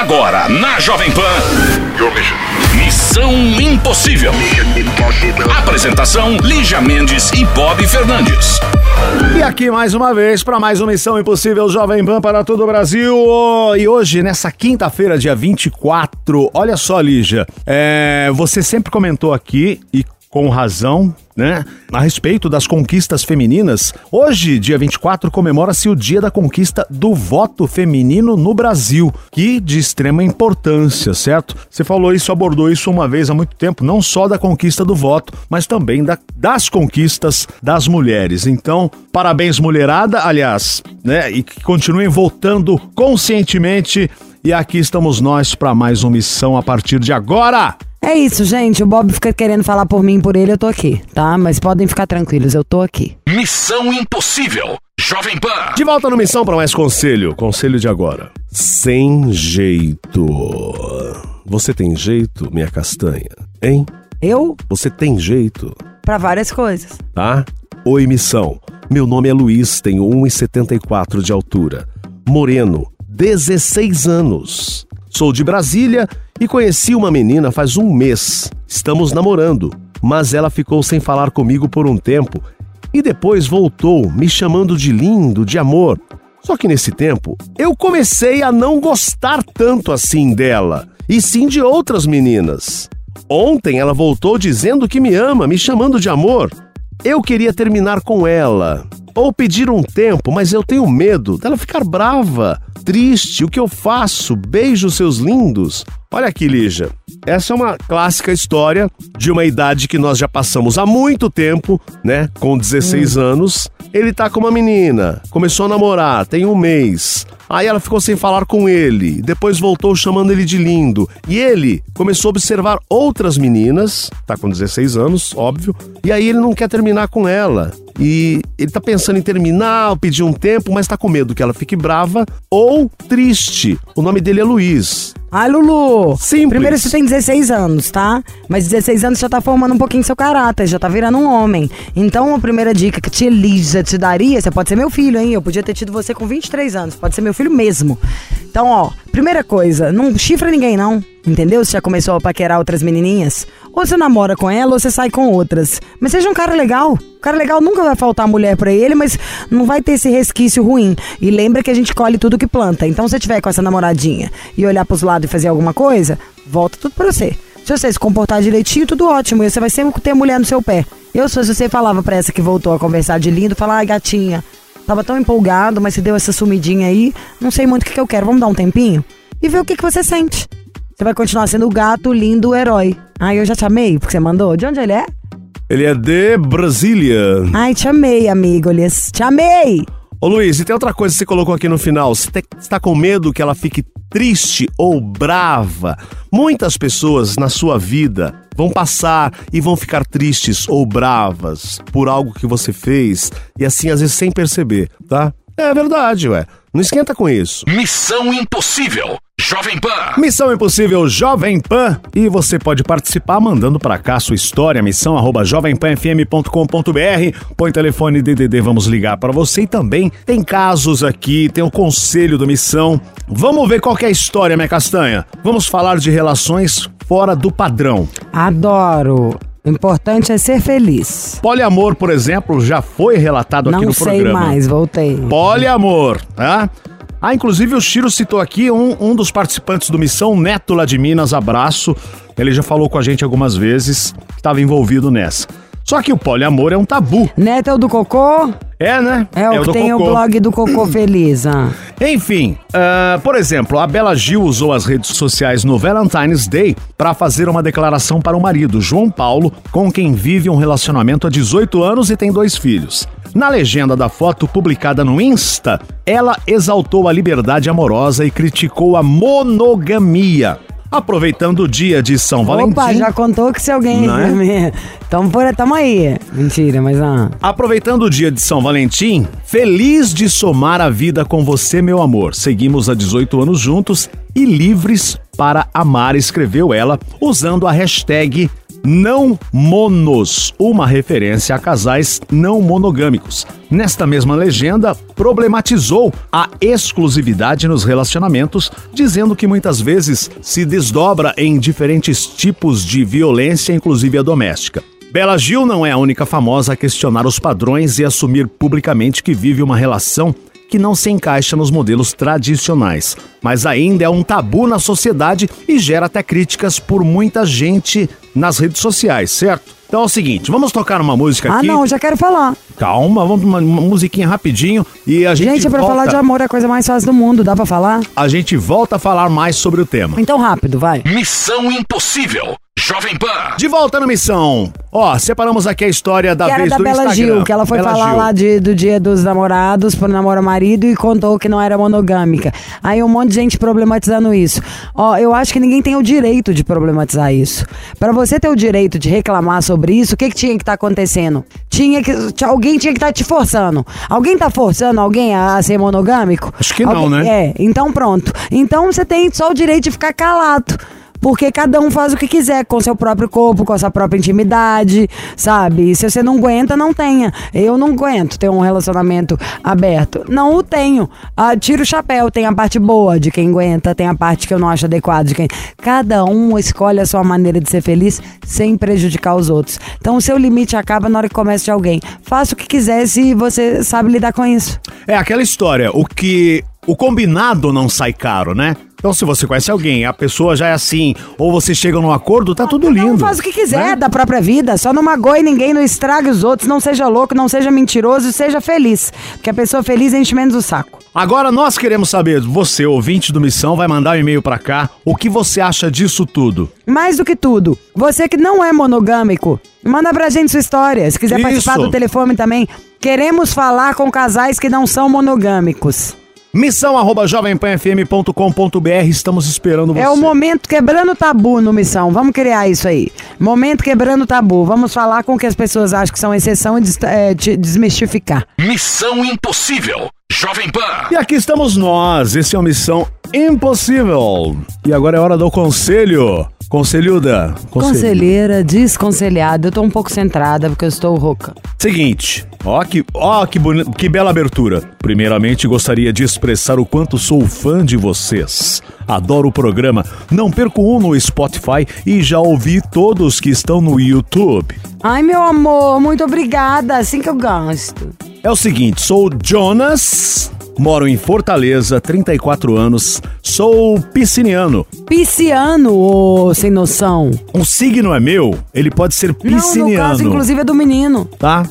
Agora, na Jovem Pan. Missão Impossível. Apresentação: Lígia Mendes e Bob Fernandes. E aqui mais uma vez para mais uma Missão Impossível Jovem Pan para todo o Brasil. E hoje, nessa quinta-feira, dia 24, olha só, Lígia, é, você sempre comentou aqui e com razão, né? A respeito das conquistas femininas. Hoje, dia 24, comemora-se o Dia da Conquista do Voto Feminino no Brasil, que de extrema importância, certo? Você falou isso, abordou isso uma vez há muito tempo, não só da conquista do voto, mas também da, das conquistas das mulheres. Então, parabéns, mulherada, aliás, né? E que continuem votando conscientemente. E aqui estamos nós para mais uma missão a partir de agora. É isso, gente. O Bob fica querendo falar por mim e por ele, eu tô aqui, tá? Mas podem ficar tranquilos, eu tô aqui. Missão Impossível. Jovem Pan. De volta no Missão para mais conselho. Conselho de agora. Sem jeito. Você tem jeito, minha castanha? Hein? Eu? Você tem jeito, Pra várias coisas. tá? Oi, Missão. Meu nome é Luiz, tenho 1,74 de altura. Moreno, 16 anos. Sou de Brasília e conheci uma menina faz um mês. Estamos namorando, mas ela ficou sem falar comigo por um tempo e depois voltou, me chamando de lindo, de amor. Só que nesse tempo, eu comecei a não gostar tanto assim dela, e sim de outras meninas. Ontem ela voltou dizendo que me ama, me chamando de amor. Eu queria terminar com ela, ou pedir um tempo, mas eu tenho medo dela ficar brava, triste. O que eu faço? Beijo seus lindos. Olha aqui, Lígia. Essa é uma clássica história de uma idade que nós já passamos há muito tempo, né? Com 16 anos. Ele tá com uma menina, começou a namorar, tem um mês. Aí ela ficou sem falar com ele, depois voltou chamando ele de lindo. E ele começou a observar outras meninas, tá com 16 anos, óbvio, e aí ele não quer terminar com ela. E ele tá pensando em terminar, pedir um tempo, mas tá com medo que ela fique brava ou triste. O nome dele é Luiz. Ai, Lulu! Simples. Primeiro você tem 16 anos, tá? Mas 16 anos já tá formando um pouquinho seu caráter, já tá virando um homem. Então a primeira dica que a tia Lígia te daria, você pode ser meu filho, hein? Eu podia ter tido você com 23 anos, pode ser meu filho mesmo. Então, ó, primeira coisa, não chifra ninguém não, entendeu? Você já começou a paquerar outras menininhas? Ou você namora com ela ou você sai com outras. Mas seja um cara legal. O cara legal nunca vai faltar mulher pra ele, mas não vai ter esse resquício ruim. E lembra que a gente colhe tudo que planta. Então, se você tiver com essa namoradinha e olhar pros lados e fazer alguma coisa, volta tudo pra você. Se você se comportar direitinho, tudo ótimo. E você vai sempre ter mulher no seu pé. Eu, se você falava pra essa que voltou a conversar de lindo, falar, ai, gatinha, tava tão empolgado, mas se deu essa sumidinha aí, não sei muito o que, que eu quero. Vamos dar um tempinho? E ver o que, que você sente. Você vai continuar sendo o gato, lindo, o herói. Ai, eu já te amei, porque você mandou. De onde ele é? Ele é de Brasília. Ai, te amei, amigo. Te amei! Ô Luiz, e tem outra coisa que você colocou aqui no final. Você está com medo que ela fique triste ou brava? Muitas pessoas na sua vida vão passar e vão ficar tristes ou bravas por algo que você fez e assim às vezes sem perceber, tá? É verdade, ué. Não esquenta com isso. Missão Impossível. Jovem Pan. Missão Impossível Jovem Pan e você pode participar mandando pra cá sua história, missão arroba jovempanfm.com.br. Põe telefone DDD, vamos ligar pra você e também tem casos aqui, tem o conselho do Missão. Vamos ver qual que é a história, minha castanha. Vamos falar de relações fora do padrão. Adoro. O importante é ser feliz. Poliamor, por exemplo, já foi relatado aqui Não no sei programa. mais, voltei. Poliamor, tá? Ah, inclusive o Chiro citou aqui um, um dos participantes do Missão, Neto lá de Minas, abraço. Ele já falou com a gente algumas vezes que estava envolvido nessa. Só que o poliamor é um tabu. Neto é o do Cocô? É, né? É, o que tem cocô. o blog do Cocô Feliz. Ah. Enfim, ah, por exemplo, a Bela Gil usou as redes sociais no Valentine's Day para fazer uma declaração para o marido, João Paulo, com quem vive um relacionamento há 18 anos e tem dois filhos. Na legenda da foto publicada no Insta, ela exaltou a liberdade amorosa e criticou a monogamia. Aproveitando o dia de São Valentim. Opa, já contou que se alguém. Não é? Então, por, tamo aí. Mentira, mas ah. Aproveitando o dia de São Valentim, feliz de somar a vida com você, meu amor. Seguimos há 18 anos juntos e livres para amar, escreveu ela, usando a hashtag não monos, uma referência a casais não monogâmicos. Nesta mesma legenda, problematizou a exclusividade nos relacionamentos, dizendo que muitas vezes se desdobra em diferentes tipos de violência, inclusive a doméstica. Bela Gil não é a única famosa a questionar os padrões e assumir publicamente que vive uma relação que não se encaixa nos modelos tradicionais, mas ainda é um tabu na sociedade e gera até críticas por muita gente nas redes sociais, certo? Então é o seguinte, vamos tocar uma música Ah, aqui. não, já quero falar. Calma, vamos uma, uma musiquinha rapidinho e a gente Gente, pra volta, falar de amor é a coisa mais fácil do mundo, dá pra falar? a gente volta a falar mais sobre o tema. Então rápido, vai. Missão Impossível. Jovem Pan. De volta na missão. Ó, separamos aqui a história da que era vez da do Bela Instagram. Gil, que ela foi Bela falar Gil. lá de- do dia dos namorados pro namoro marido e contou que não era monogâmica. Aí um monte de gente problematizando isso. Ó, eu acho que ninguém tem o direito de problematizar isso. Pra você ter o direito de reclamar sobre isso, o que, que tinha que estar acontecendo? Tinha que. Alguém tinha que estar te forçando. Alguém tá forçando alguém a, a ser monogâmico? Acho que não, Alguém- né? É, então pronto. Então você tem só o direito de ficar calado. Porque cada um faz o que quiser com seu próprio corpo, com a sua própria intimidade, sabe? E se você não aguenta, não tenha. Eu não aguento ter um relacionamento aberto. Não o tenho. Ah, tira o chapéu, tem a parte boa de quem aguenta, tem a parte que eu não acho adequada de quem. Cada um escolhe a sua maneira de ser feliz sem prejudicar os outros. Então o seu limite acaba na hora que começa de alguém. Faça o que quiser se você sabe lidar com isso. É aquela história, o que. O combinado não sai caro, né? Então, se você conhece alguém, a pessoa já é assim, ou você chega num acordo, tá tudo Cada lindo. faz o que quiser né? da própria vida. Só não magoe ninguém, não estrague os outros, não seja louco, não seja mentiroso e seja feliz. Porque a pessoa feliz enche menos o saco. Agora nós queremos saber, você, ouvinte do Missão, vai mandar um e-mail pra cá, o que você acha disso tudo? Mais do que tudo, você que não é monogâmico, manda pra gente sua história. Se quiser Isso. participar do telefone também, queremos falar com casais que não são monogâmicos. Missão arroba jovempanfm.com.br, estamos esperando você. É o momento quebrando tabu no Missão. Vamos criar isso aí. Momento quebrando tabu. Vamos falar com o que as pessoas acham que são exceção e des- é, te desmistificar. Missão Impossível. Jovem Pan. E aqui estamos nós, esse é o Missão Impossível. E agora é hora do conselho. Conselhuda. Conselheira, desconselhada. Eu tô um pouco centrada porque eu estou rouca. Seguinte, ó que, ó que, boni- que bela abertura. Primeiramente, gostaria de expressar o quanto sou fã de vocês. Adoro o programa, não perco um no Spotify e já ouvi todos que estão no YouTube. Ai, meu amor, muito obrigada. Assim que eu gosto. É o seguinte, sou Jonas, moro em Fortaleza, 34 anos, sou pisciniano. Pisciano, ô sem noção. Um signo é meu, ele pode ser Não, no pisciniano. caso, inclusive, é do menino. tá?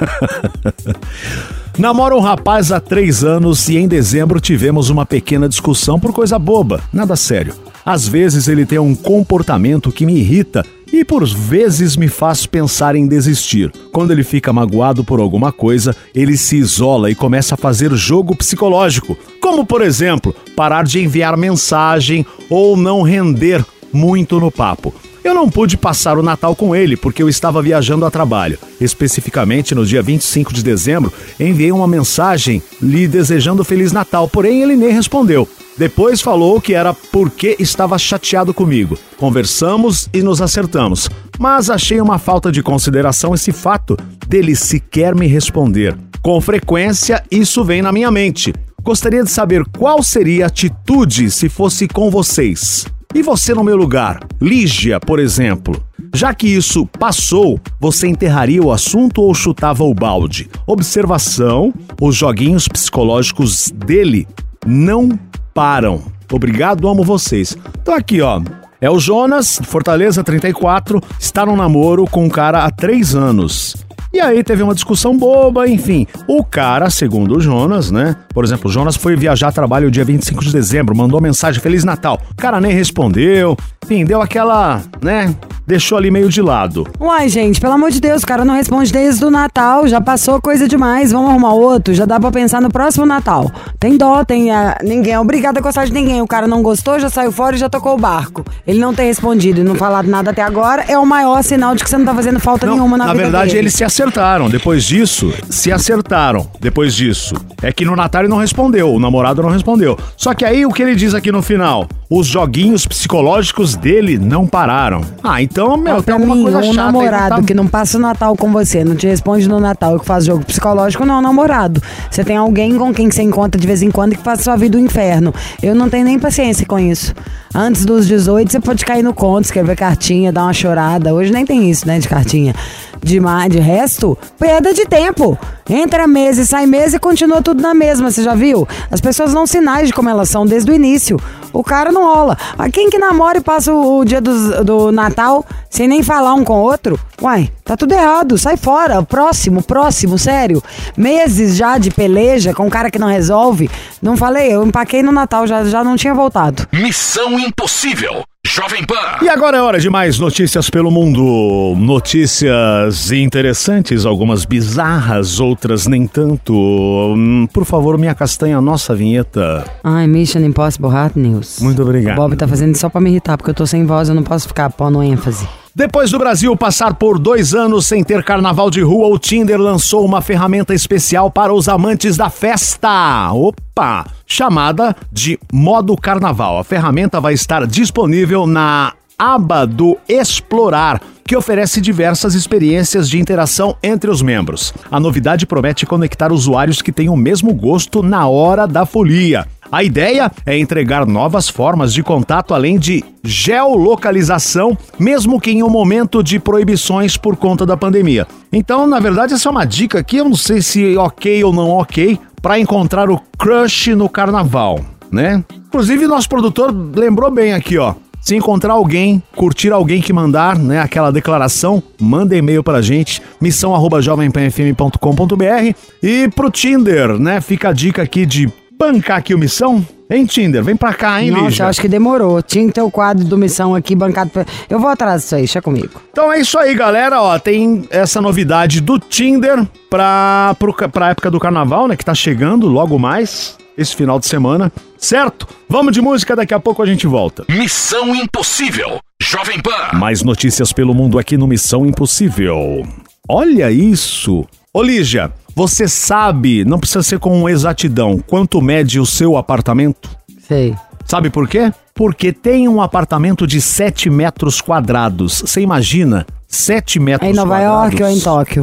Namoro um rapaz há três anos e em dezembro tivemos uma pequena discussão por coisa boba, nada sério. Às vezes ele tem um comportamento que me irrita e por vezes me faz pensar em desistir. Quando ele fica magoado por alguma coisa, ele se isola e começa a fazer jogo psicológico, como por exemplo, parar de enviar mensagem ou não render muito no papo. Eu não pude passar o Natal com ele porque eu estava viajando a trabalho. Especificamente no dia 25 de dezembro, enviei uma mensagem lhe desejando Feliz Natal, porém ele nem respondeu. Depois falou que era porque estava chateado comigo. Conversamos e nos acertamos, mas achei uma falta de consideração esse fato dele sequer me responder. Com frequência, isso vem na minha mente. Gostaria de saber qual seria a atitude se fosse com vocês. E você no meu lugar? Lígia, por exemplo. Já que isso passou, você enterraria o assunto ou chutava o balde? Observação: os joguinhos psicológicos dele não param. Obrigado, amo vocês. Então aqui, ó. É o Jonas, Fortaleza 34, está no namoro com um cara há três anos. E aí teve uma discussão boba, enfim. O cara, segundo o Jonas, né? Por exemplo, o Jonas foi viajar a trabalho dia 25 de dezembro, mandou mensagem Feliz Natal. O cara nem respondeu, enfim, deu aquela, né? Deixou ali meio de lado. Uai, gente, pelo amor de Deus, o cara não responde desde o Natal, já passou coisa demais, vamos arrumar outro, já dá pra pensar no próximo Natal. Tem dó, tem. ah, ninguém é obrigado a gostar de ninguém. O cara não gostou, já saiu fora e já tocou o barco. Ele não ter respondido e não falado nada até agora é o maior sinal de que você não tá fazendo falta Não, nenhuma na, na vida verdade, dele. eles se acertaram. Depois disso, se acertaram. Depois disso. É que no Natal ele não respondeu, o namorado não respondeu. Só que aí o que ele diz aqui no final? os joguinhos psicológicos dele não pararam. Ah, então, meu, Ó, tem alguma mim, coisa um chata namorado não tá- que não passa o Natal com você, não te responde no Natal e que faz jogo psicológico, não é um namorado. Você tem alguém com quem você encontra de vez em quando que faz sua vida um inferno. Eu não tenho nem paciência com isso. Antes dos 18, você pode cair no conto, escrever cartinha, dar uma chorada. Hoje nem tem isso, né, de cartinha. De, de resto, perda de tempo. Entra mesa e sai mesa e continua tudo na mesma, você já viu? As pessoas dão sinais de como elas são desde o início. O cara não rola. Quem que namora e passa o, o dia dos- do, Natal sem nem falar um com o outro? Uai, tá tudo errado. Sai fora. Próximo, próximo, sério. Meses já de peleja com um cara que não resolve. Não falei, eu empaquei no Natal, já, já não tinha voltado. Missão Impossível. Jovem Pan. E agora é hora de mais notícias pelo mundo. Notícias interessantes, algumas bizarras, outras nem tanto. Hum, Por favor, minha castanha, nossa vinheta. Ai, Mission Impossible Hot News. Muito obrigado. O Bob tá fazendo isso só pra me irritar, porque eu tô sem voz, eu não posso ficar pondo ênfase. Depois do Brasil passar por dois anos sem ter carnaval de rua, o Tinder lançou uma ferramenta especial para os amantes da festa. Opa! Chamada de Modo Carnaval. A ferramenta vai estar disponível na aba do Explorar, que oferece diversas experiências de interação entre os membros. A novidade promete conectar usuários que têm o mesmo gosto na hora da folia. A ideia é entregar novas formas de contato além de geolocalização, mesmo que em um momento de proibições por conta da pandemia. Então, na verdade, essa é uma dica aqui, eu não sei se ok ou não ok, para encontrar o crush no carnaval, né? Inclusive, nosso produtor lembrou bem aqui, ó. Se encontrar alguém, curtir alguém que mandar, né, aquela declaração, manda e-mail pra gente, missão arroba jovempanfm.com.br e pro Tinder, né, fica a dica aqui de bancar aqui o Missão. Hein, Tinder? Vem pra cá, hein, Nossa, Lígia? eu acho que demorou. Tinha que ter o quadro do Missão aqui bancado. Pra... Eu vou atrás disso aí, deixa comigo. Então é isso aí, galera. Ó, tem essa novidade do Tinder pra, pro, pra época do carnaval, né? Que tá chegando logo mais, esse final de semana. Certo? Vamos de música, daqui a pouco a gente volta. Missão Impossível. Jovem Pan. Mais notícias pelo mundo aqui no Missão Impossível. Olha isso! Ô Lígia, você sabe, não precisa ser com exatidão, quanto mede o seu apartamento? Sei. Sabe por quê? Porque tem um apartamento de 7 metros quadrados. Você imagina? 7 metros É em Nova quadrados. York ou é em Tóquio?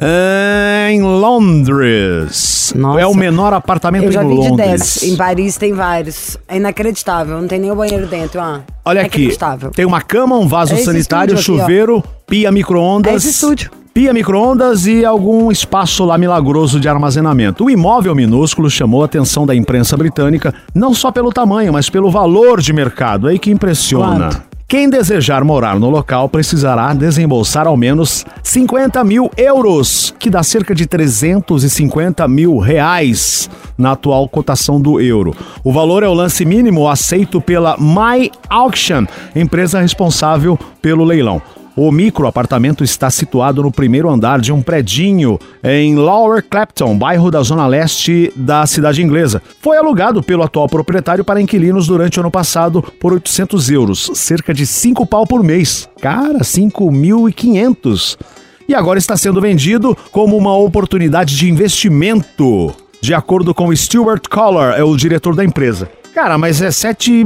É em Londres. Nossa. É o menor apartamento Eu já em vi de Londres. 10. Em Paris tem vários. É inacreditável. Não tem nem o banheiro dentro. Ah, Olha é aqui, Inacreditável. tem uma cama, um vaso É sanitário, estúdio aqui, chuveiro, pia micro-ondas. É esse estúdio. Pia micro-ondas e algum espaço lá milagroso de armazenamento. O imóvel minúsculo chamou a atenção da imprensa britânica, não só pelo tamanho, mas pelo valor de mercado. Aí que impressiona. Quanto? Quem desejar morar no local precisará desembolsar ao menos 50 mil euros, que dá cerca de 350 mil reais na atual cotação do euro. O valor é o lance mínimo aceito pela My Auction, empresa responsável pelo leilão. O micro apartamento está situado no primeiro andar de um predinho em Lower Clapton, bairro da zona leste da cidade inglesa. Foi alugado pelo atual proprietário para inquilinos durante o ano passado por 800 euros, cerca de 5 pau por mês. Cara, 5.500. E agora está sendo vendido como uma oportunidade de investimento, de acordo com Stuart Collar, é o diretor da empresa. Cara, mas é sete.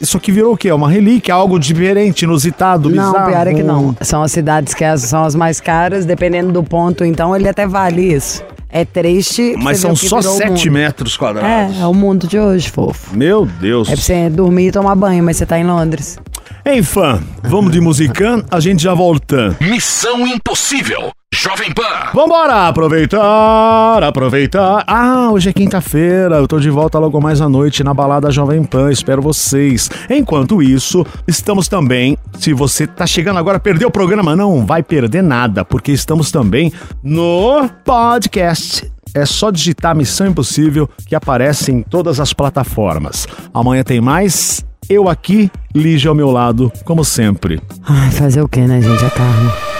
Isso aqui virou o quê? Uma relíquia, algo diferente, inusitado, Não, bizarro. pior é que não. São as cidades que são as mais caras, dependendo do ponto, então ele até vale isso. É triste. Mas são só virou o 7 mundo. metros quadrados. É, é o mundo de hoje, fofo. Meu Deus. É pra você dormir e tomar banho, mas você tá em Londres. Hein, fã? Vamos de musican, a gente já volta. Missão Impossível. Jovem Pan. Vambora, aproveitar, aproveitar. Ah, hoje é quinta-feira, eu tô de volta logo mais à noite na balada Jovem Pan, espero vocês. Enquanto isso, estamos também, se você tá chegando agora, perdeu o programa, não vai perder nada, porque estamos também no podcast. É só digitar Missão Impossível que aparece em todas as plataformas. Amanhã tem mais, eu aqui, Lígia ao meu lado, como sempre. Ai, fazer o que, né, gente? A carne.